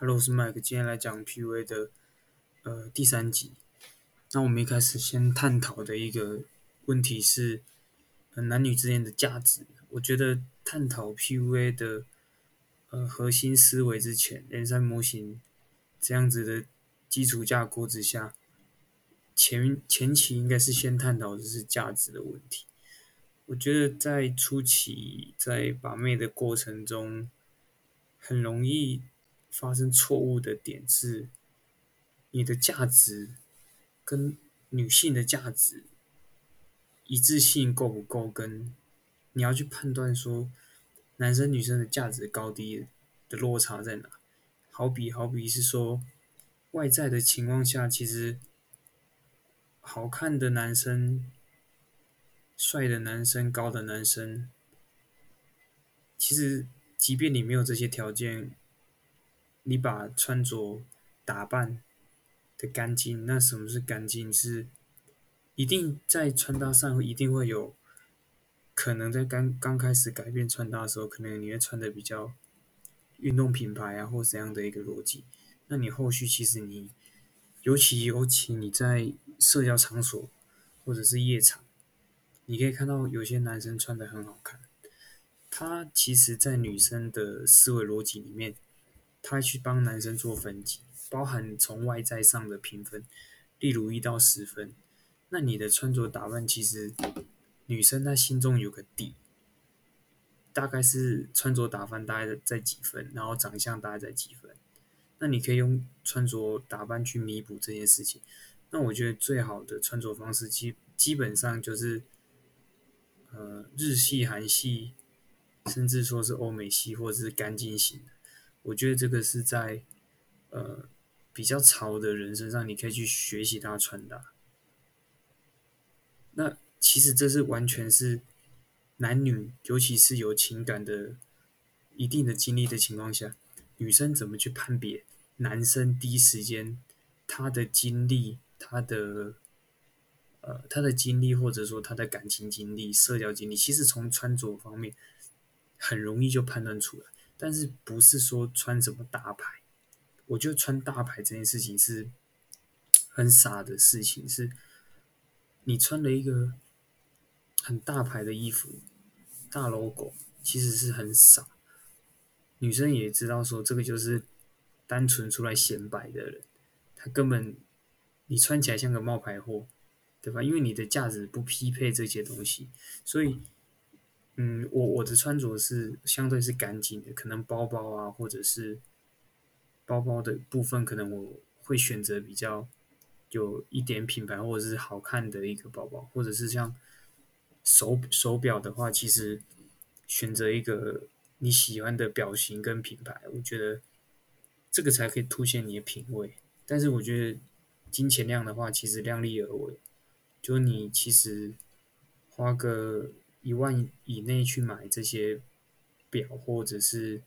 Hello，我是 Mike，今天来讲 PUA 的呃第三集。那我们一开始先探讨的一个问题是，呃男女之间的价值。我觉得探讨 PUA 的呃核心思维之前人三模型这样子的基础架构之下，前前期应该是先探讨的是价值的问题。我觉得在初期在把妹的过程中，很容易发生错误的点是，你的价值跟女性的价值一致性够不够，跟你要去判断说男生女生的价值高低的落差在哪。好比好比是说外在的情况下，其实好看的男生。帅的男生、高的男生，其实即便你没有这些条件，你把穿着打扮的干净，那什么是干净？是一定在穿搭上一定会有可能在刚刚开始改变穿搭的时候，可能你会穿的比较运动品牌啊，或怎样的一个逻辑。那你后续其实你，尤其尤其你在社交场所或者是夜场。你可以看到有些男生穿的很好看，他其实，在女生的思维逻辑里面，他去帮男生做分级，包含从外在上的评分，例如一到十分。那你的穿着打扮，其实女生她心中有个底，大概是穿着打扮大概在几分，然后长相大概在几分。那你可以用穿着打扮去弥补这件事情。那我觉得最好的穿着方式，基基本上就是。呃，日系、韩系，甚至说是欧美系，或者是干净型的，我觉得这个是在呃比较潮的人身上，你可以去学习他穿搭。那其实这是完全是男女，尤其是有情感的一定的经历的情况下，女生怎么去判别男生第一时间他的经历，他的。呃，他的经历或者说他的感情经历、社交经历，其实从穿着方面很容易就判断出来。但是不是说穿什么大牌？我觉得穿大牌这件事情是很傻的事情。是，你穿了一个很大牌的衣服、大 logo，其实是很傻。女生也知道说这个就是单纯出来显摆的人，他根本你穿起来像个冒牌货。对吧？因为你的价值不匹配这些东西，所以，嗯，我我的穿着是相对是干净的，可能包包啊，或者是包包的部分，可能我会选择比较有一点品牌或者是好看的一个包包，或者是像手手表的话，其实选择一个你喜欢的表型跟品牌，我觉得这个才可以凸显你的品味。但是我觉得金钱量的话，其实量力而为。就你其实花个一万以内去买这些表或者是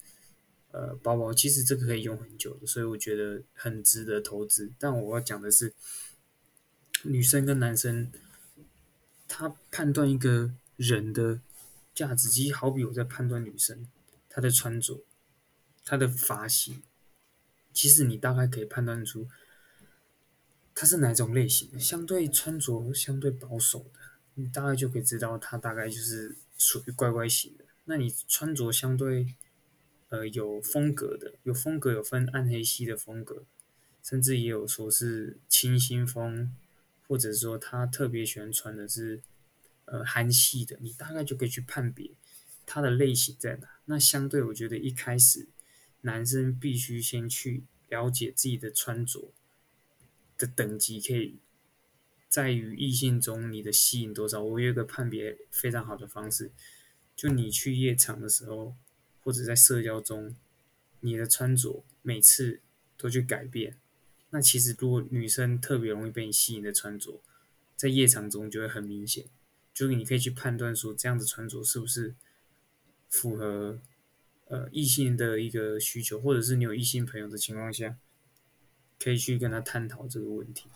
呃包包，其实这个可以用很久的，所以我觉得很值得投资。但我要讲的是，女生跟男生他判断一个人的价值，其实好比我在判断女生她的穿着、她的发型，其实你大概可以判断出。他是哪种类型的？相对穿着相对保守的，你大概就可以知道他大概就是属于乖乖型的。那你穿着相对呃有风格的，有风格有分暗黑系的风格，甚至也有说是清新风，或者说他特别喜欢穿的是呃韩系的，你大概就可以去判别他的类型在哪。那相对我觉得一开始男生必须先去了解自己的穿着。的等级可以在于异性中你的吸引多少。我有一个判别非常好的方式，就你去夜场的时候，或者在社交中，你的穿着每次都去改变。那其实如果女生特别容易被你吸引的穿着，在夜场中就会很明显，就是你可以去判断说这样的穿着是不是符合呃异性的一个需求，或者是你有异性朋友的情况下。可以去跟他探讨这个问题，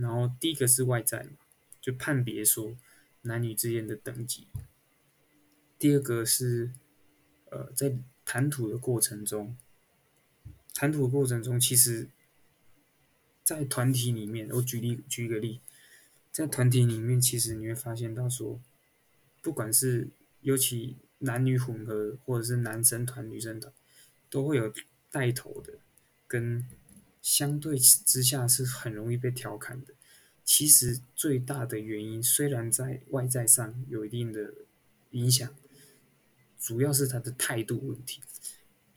然后第一个是外在嘛，就判别说男女之间的等级。第二个是，呃，在谈吐的过程中，谈吐的过程中，其实，在团体里面，我举例举一个例，在团体里面，其实你会发现到说，不管是尤其男女混合，或者是男生团、女生团，都会有带头的，跟相对之下是很容易被调侃的。其实最大的原因，虽然在外在上有一定的影响，主要是他的态度问题。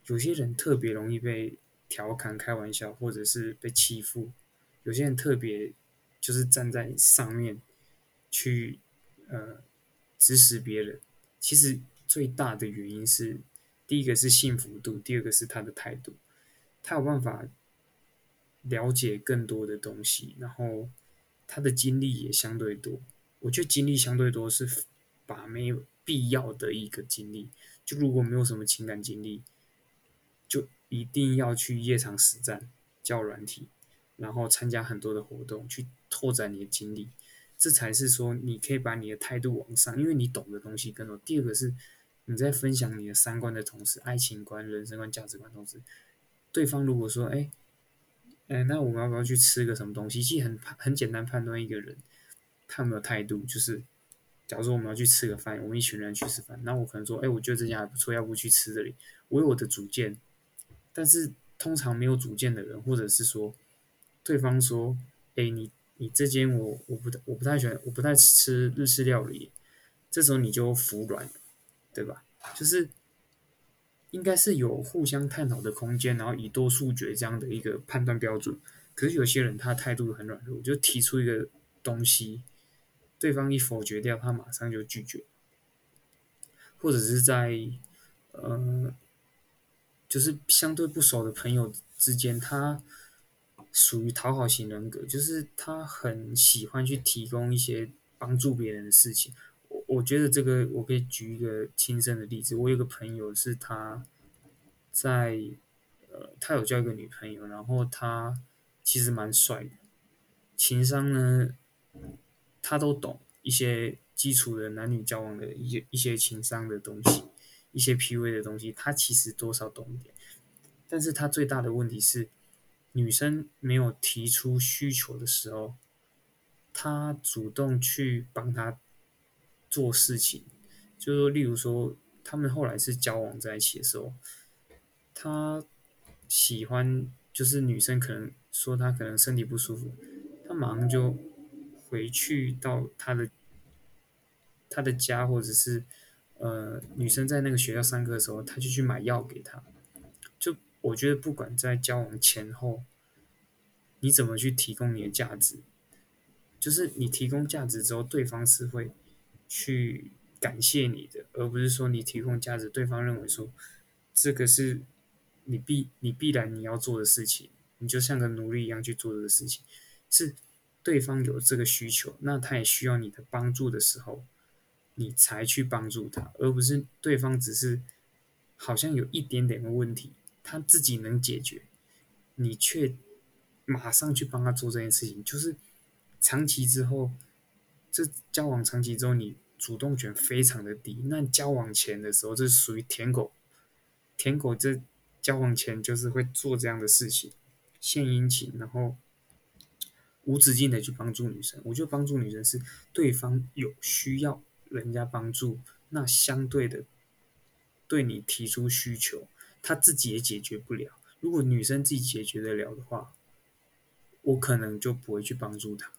有些人特别容易被调侃、开玩笑，或者是被欺负；有些人特别就是站在上面去呃指使别人。其实最大的原因是，第一个是幸福度，第二个是他的态度。他有办法了解更多的东西，然后他的经历也相对多。我觉得经历相对多是把没有必要的一个经历。就如果没有什么情感经历。就一定要去夜场实战、教软体，然后参加很多的活动，去拓展你的经历，这才是说你可以把你的态度往上，因为你懂的东西更多。第二个是你在分享你的三观的同时，爱情观、人生观、价值观同时，对方如果说，哎，哎，那我们要不要去吃个什么东西？其实很很简单判断一个人他有没有态度，就是假如说我们要去吃个饭，我们一群人去吃饭，那我可能说，哎，我觉得这家还不错，要不去吃这里？我有我的主见。但是通常没有主见的人，或者是说对方说：“哎，你你这间我我不我不太喜欢，我不太吃日式料理。”这时候你就服软，对吧？就是应该是有互相探讨的空间，然后以多数决这样的一个判断标准。可是有些人他态度很软弱，就提出一个东西，对方一否决掉，他马上就拒绝，或者是在呃。就是相对不熟的朋友之间，他属于讨好型人格，就是他很喜欢去提供一些帮助别人的事情。我觉得这个我可以举一个亲身的例子。我有个朋友是他在呃，他有交一个女朋友，然后他其实蛮帅的，情商呢他都懂一些基础的男女交往的一些一些情商的东西。一些 P V 的东西，他其实多少懂一点，但是他最大的问题是，女生没有提出需求的时候，他主动去帮他做事情，就是说，例如说，他们后来是交往在一起的时候，他喜欢，就是女生可能说他可能身体不舒服，他马上就回去到他的他的家，或者是。呃，女生在那个学校上课的时候，他就去买药给她。就我觉得，不管在交往前后，你怎么去提供你的价值，就是你提供价值之后，对方是会去感谢你的，而不是说你提供价值，对方认为说这个是你必你必然你要做的事情，你就像个奴隶一样去做这个事情。是对方有这个需求，那他也需要你的帮助的时候。你才去帮助他，而不是对方只是好像有一点点的问题，他自己能解决，你却马上去帮他做这件事情，就是长期之后，这交往长期之后，你主动权非常的低。那交往前的时候，这是属于舔狗，舔狗这交往前就是会做这样的事情，献殷勤，然后无止境的去帮助女生。我觉得帮助女生是对方有需要。人家帮助，那相对的，对你提出需求，他自己也解决不了。如果女生自己解决得了的话，我可能就不会去帮助她。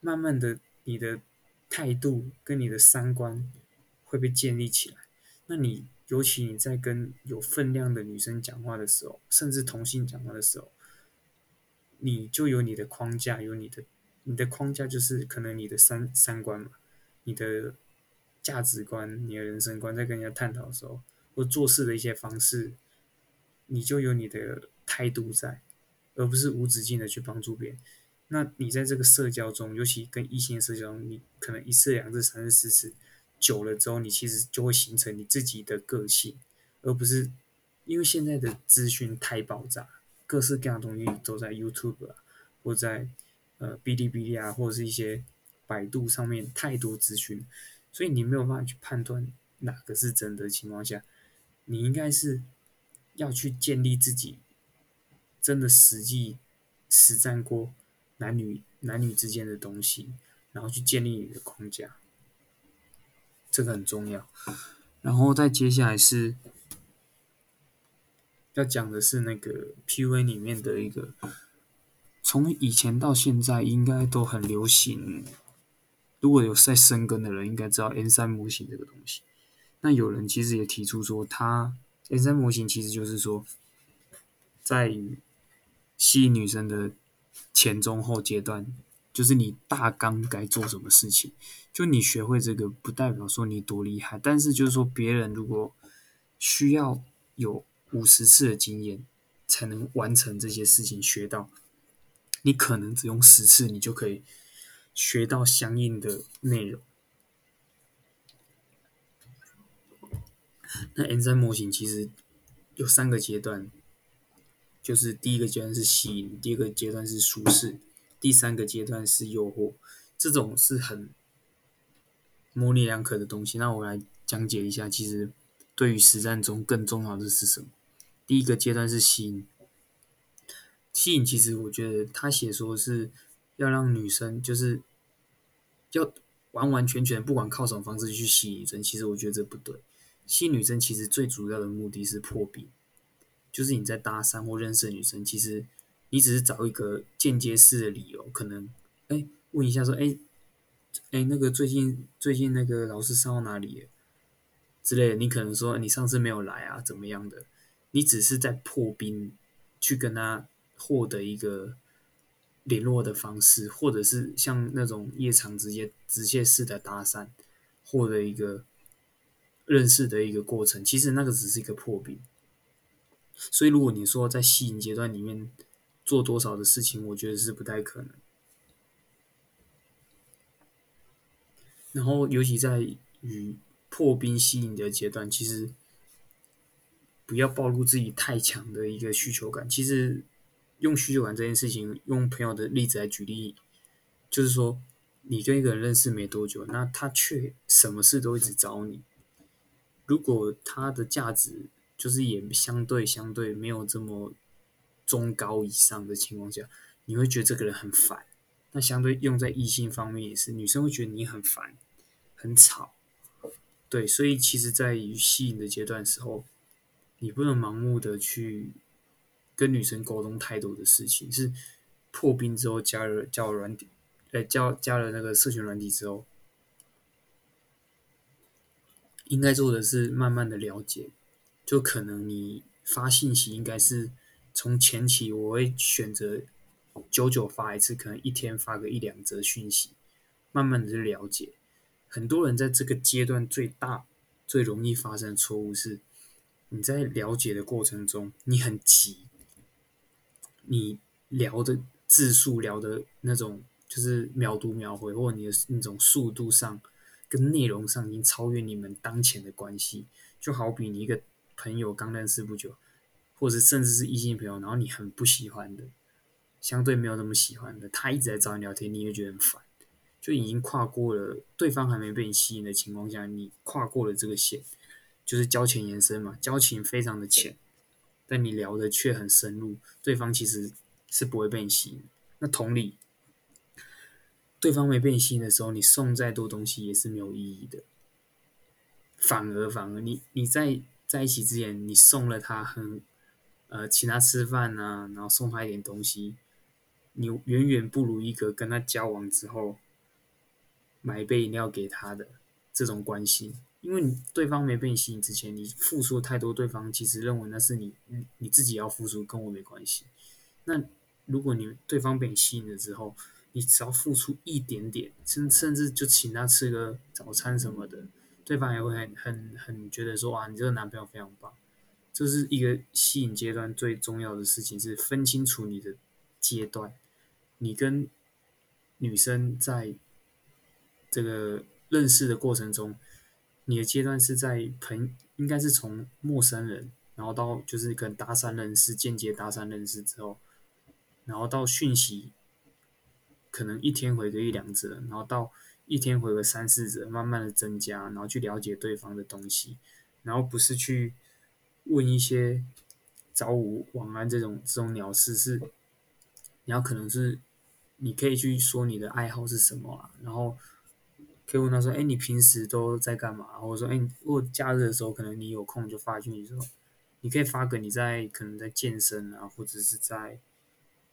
慢慢的，你的态度跟你的三观会被建立起来。那你尤其你在跟有分量的女生讲话的时候，甚至同性讲话的时候，你就有你的框架，有你的你的框架就是可能你的三三观嘛，你的。价值观、你的人生观，在跟人家探讨的时候，或做事的一些方式，你就有你的态度在，而不是无止境的去帮助别人。那你在这个社交中，尤其跟异性社交中，你可能一次、两次、三次、四次，久了之后，你其实就会形成你自己的个性，而不是因为现在的资讯太爆炸，各式各样的东西都在 YouTube 啊，或在呃哔哩哔哩啊，或者是一些百度上面太多资讯。所以你没有办法去判断哪个是真的情况下，你应该是要去建立自己真的实际实战过男女男女之间的东西，然后去建立你的框架，这个很重要。然后再接下来是要讲的是那个 PUA 里面的一个，从以前到现在应该都很流行。如果有在深耕的人，应该知道 N 三模型这个东西。那有人其实也提出说，他 N 三模型其实就是说，在吸引女生的前中后阶段，就是你大纲该做什么事情。就你学会这个，不代表说你多厉害，但是就是说，别人如果需要有五十次的经验才能完成这些事情，学到，你可能只用十次，你就可以。学到相应的内容。那 N 三模型其实有三个阶段，就是第一个阶段是吸引，第二个阶段是舒适，第三个阶段是诱惑。这种是很模棱两可的东西。那我来讲解一下，其实对于实战中更重要的是什么？第一个阶段是吸引，吸引其实我觉得他写说是要让女生就是。要完完全全不管靠什么方式去吸引女生，其实我觉得这不对。吸引女生其实最主要的目的是破冰，就是你在搭讪或认识的女生，其实你只是找一个间接式的理由，可能哎问一下说哎哎那个最近最近那个老师上到哪里之类的，你可能说你上次没有来啊怎么样的，你只是在破冰去跟他获得一个。联络的方式，或者是像那种夜场直接直接式的搭讪，获得一个认识的一个过程，其实那个只是一个破冰。所以，如果你说在吸引阶段里面做多少的事情，我觉得是不太可能。然后，尤其在与破冰吸引的阶段，其实不要暴露自己太强的一个需求感，其实。用需求感这件事情，用朋友的例子来举例，就是说，你跟一个人认识没多久，那他却什么事都一直找你。如果他的价值就是也相对相对没有这么中高以上的情况下，你会觉得这个人很烦。那相对用在异性方面也是，女生会觉得你很烦、很吵。对，所以其实在于吸引的阶段时候，你不能盲目的去。跟女生沟通太多的事情是破冰之后加了交软体，呃，加加了那个社群软体之后，应该做的是慢慢的了解。就可能你发信息应该是从前期我会选择久久发一次，可能一天发个一两则讯息，慢慢的去了解。很多人在这个阶段最大最容易发生的错误是，你在了解的过程中你很急。你聊的字数，聊的那种就是秒读秒回，或者你的那种速度上跟内容上已经超越你们当前的关系。就好比你一个朋友刚认识不久，或者甚至是异性朋友，然后你很不喜欢的，相对没有那么喜欢的，他一直在找你聊天，你也觉得很烦，就已经跨过了对方还没被你吸引的情况下，你跨过了这个线，就是交浅言深嘛，交情非常的浅。但你聊的却很深入，对方其实是不会被你吸引。那同理，对方没被你吸引的时候，你送再多东西也是没有意义的。反而，反而你你在在一起之前，你送了他很呃请他吃饭啊，然后送他一点东西，你远远不如一个跟他交往之后买一杯饮料给他的这种关系。因为你对方没被你吸引之前，你付出太多，对方其实认为那是你你自己要付出，跟我没关系。那如果你对方被你吸引了之后，你只要付出一点点，甚甚至就请他吃个早餐什么的，对方也会很很很觉得说啊，你这个男朋友非常棒。这是一个吸引阶段最重要的事情，是分清楚你的阶段。你跟女生在这个认识的过程中。你的阶段是在朋，应该是从陌生人，然后到就是跟搭讪认识，间接搭讪认识之后，然后到讯息，可能一天回个一两则，然后到一天回个三四则，慢慢的增加，然后去了解对方的东西，然后不是去问一些早午晚安这种这种鸟事是，你要可能是你可以去说你的爱好是什么啊，然后可以问他说，哎，你平时都在干嘛？或者说，哎，如果假日的时候可能你有空就发讯息说，你可以发个你在可能在健身啊，或者是在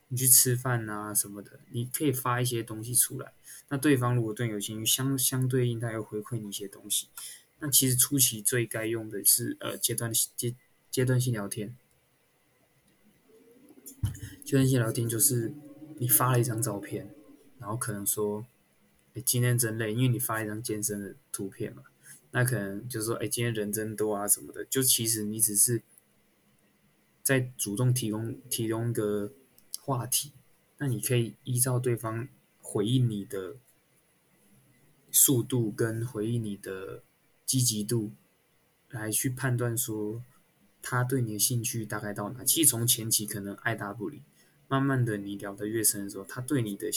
你去吃饭啊什么的，你可以发一些东西出来。那对方如果对你有兴趣，相相对应他又回馈你一些东西。那其实初期最该用的是呃阶段阶阶段性聊天。阶段性聊天就是你发了一张照片，然后可能说，哎今天真累，因为你发一张健身的图片嘛，那可能就是说，哎今天人真多啊什么的，就其实你只是在主动提供提供一个话题，那你可以依照对方回应你的速度跟回应你的积极度来去判断说。他对你的兴趣大概到哪？其实从前期可能爱答不理，慢慢的你聊得越深的时候，他对你的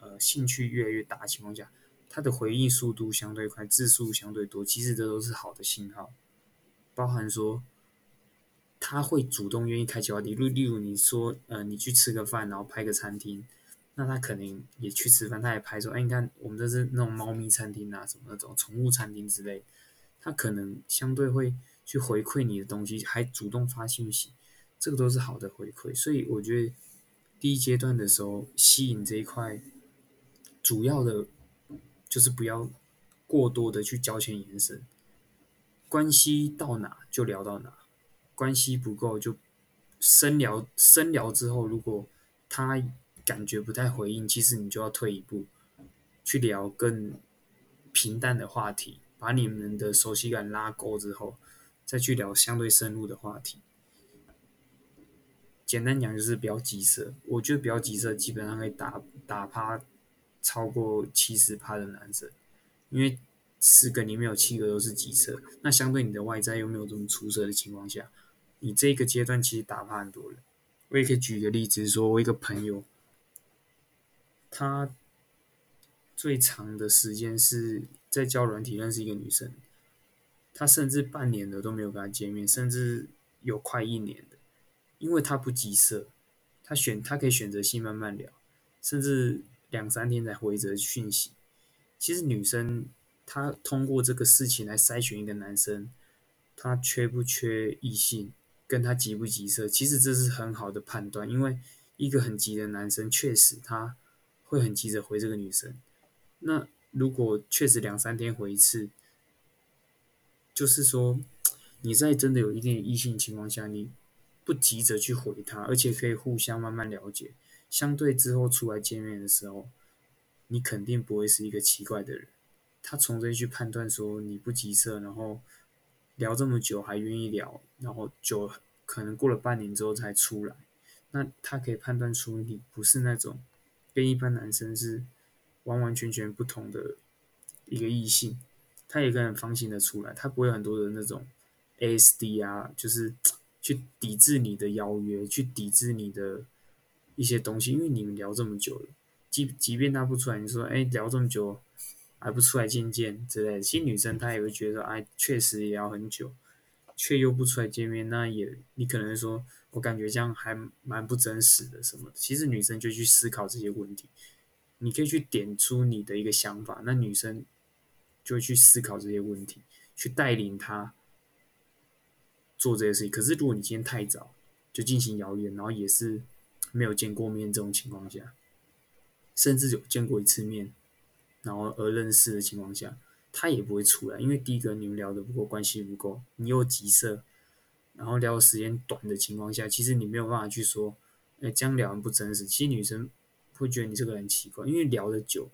呃兴趣越来越大的情况下，他的回应速度相对快，字数相对多，其实这都是好的信号。包含说他会主动愿意开启话题，例例如你说呃你去吃个饭，然后拍个餐厅，那他可能也去吃饭，他也拍说哎你看我们这是那种猫咪餐厅啊，什么那种宠物餐厅之类，他可能相对会。去回馈你的东西，还主动发信息，这个都是好的回馈。所以我觉得第一阶段的时候，吸引这一块，主要的就是不要过多的去交钱延伸，关系到哪就聊到哪，关系不够就深聊，深聊之后，如果他感觉不太回应，其实你就要退一步，去聊更平淡的话题，把你们的熟悉感拉够之后。再去聊相对深入的话题。简单讲就是比较急色，我觉得比较急色基本上可以打打趴超过七十趴的男生，因为十个里面有七个都是急色，那相对你的外在又没有这么出色的情况下，你这个阶段其实打趴很多人。我也可以举一个例子，说我一个朋友，他最长的时间是在教软体认识一个女生。他甚至半年的都没有跟他见面，甚至有快一年的，因为他不急色，他选他可以选择性慢慢聊，甚至两三天才回则讯息。其实女生她通过这个事情来筛选一个男生，他缺不缺异性，跟他急不急色，其实这是很好的判断，因为一个很急的男生确实他会很急着回这个女生，那如果确实两三天回一次。就是说，你在真的有一定异性情况下，你不急着去回他，而且可以互相慢慢了解，相对之后出来见面的时候，你肯定不会是一个奇怪的人。他从这去判断说你不急色，然后聊这么久还愿意聊，然后就可能过了半年之后才出来，那他可以判断出你不是那种跟一般男生是完完全全不同的一个异性。他也可以放心的出来，他不会很多的那种 ASD 啊，就是 去抵制你的邀约，去抵制你的一些东西，因为你们聊这么久了，即即便他不出来，你说哎聊这么久还不出来见见之类的，其实女生她也会觉得哎确实也要很久，却又不出来见面，那也你可能说我感觉这样还蛮不真实的什么，其实女生就去思考这些问题，你可以去点出你的一个想法，那女生。就会去思考这些问题，去带领他做这些事情。可是，如果你今天太早就进行谣言，然后也是没有见过面这种情况下，甚至有见过一次面，然后而认识的情况下，他也不会出来。因为第一个，你们聊的不够，关系不够，你又急色，然后聊的时间短的情况下，其实你没有办法去说，哎，这样聊不真实。其实女生会觉得你这个人奇怪，因为聊的久，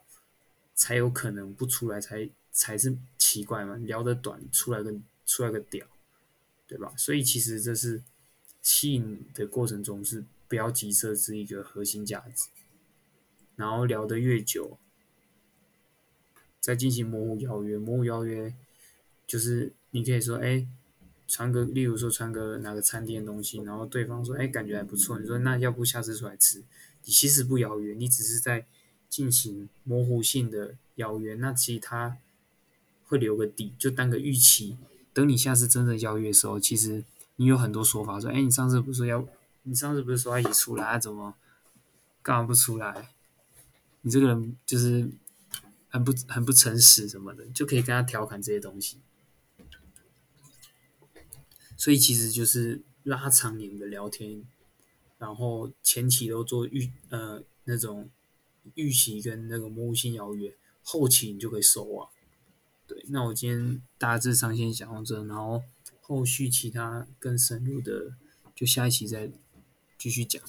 才有可能不出来才。才是奇怪嘛，聊得短，出来个出来个屌，对吧？所以其实这是吸引的过程中是不要急色，是一个核心价值，然后聊得越久，在进行模糊邀约。模糊邀约就是你可以说，哎，传个，例如说传个哪个餐厅的东西，然后对方说，哎，感觉还不错，你说那要不下次出来吃？你其实不邀约，你只是在进行模糊性的邀约，那其他。会留个底，就当个预期。等你下次真正邀约的时候，其实你有很多说法说，哎，你上次不是说要，你上次不是说要一起出来，怎么干嘛不出来？你这个人就是很不很不诚实什么的，就可以跟他调侃这些东西。所以其实就是拉长你们的聊天，然后前期都做预呃那种预期跟那个模糊性邀约，后期你就可以收网。对，那我今天大致上先讲到这，然后后续其他更深入的就下一期再继续讲。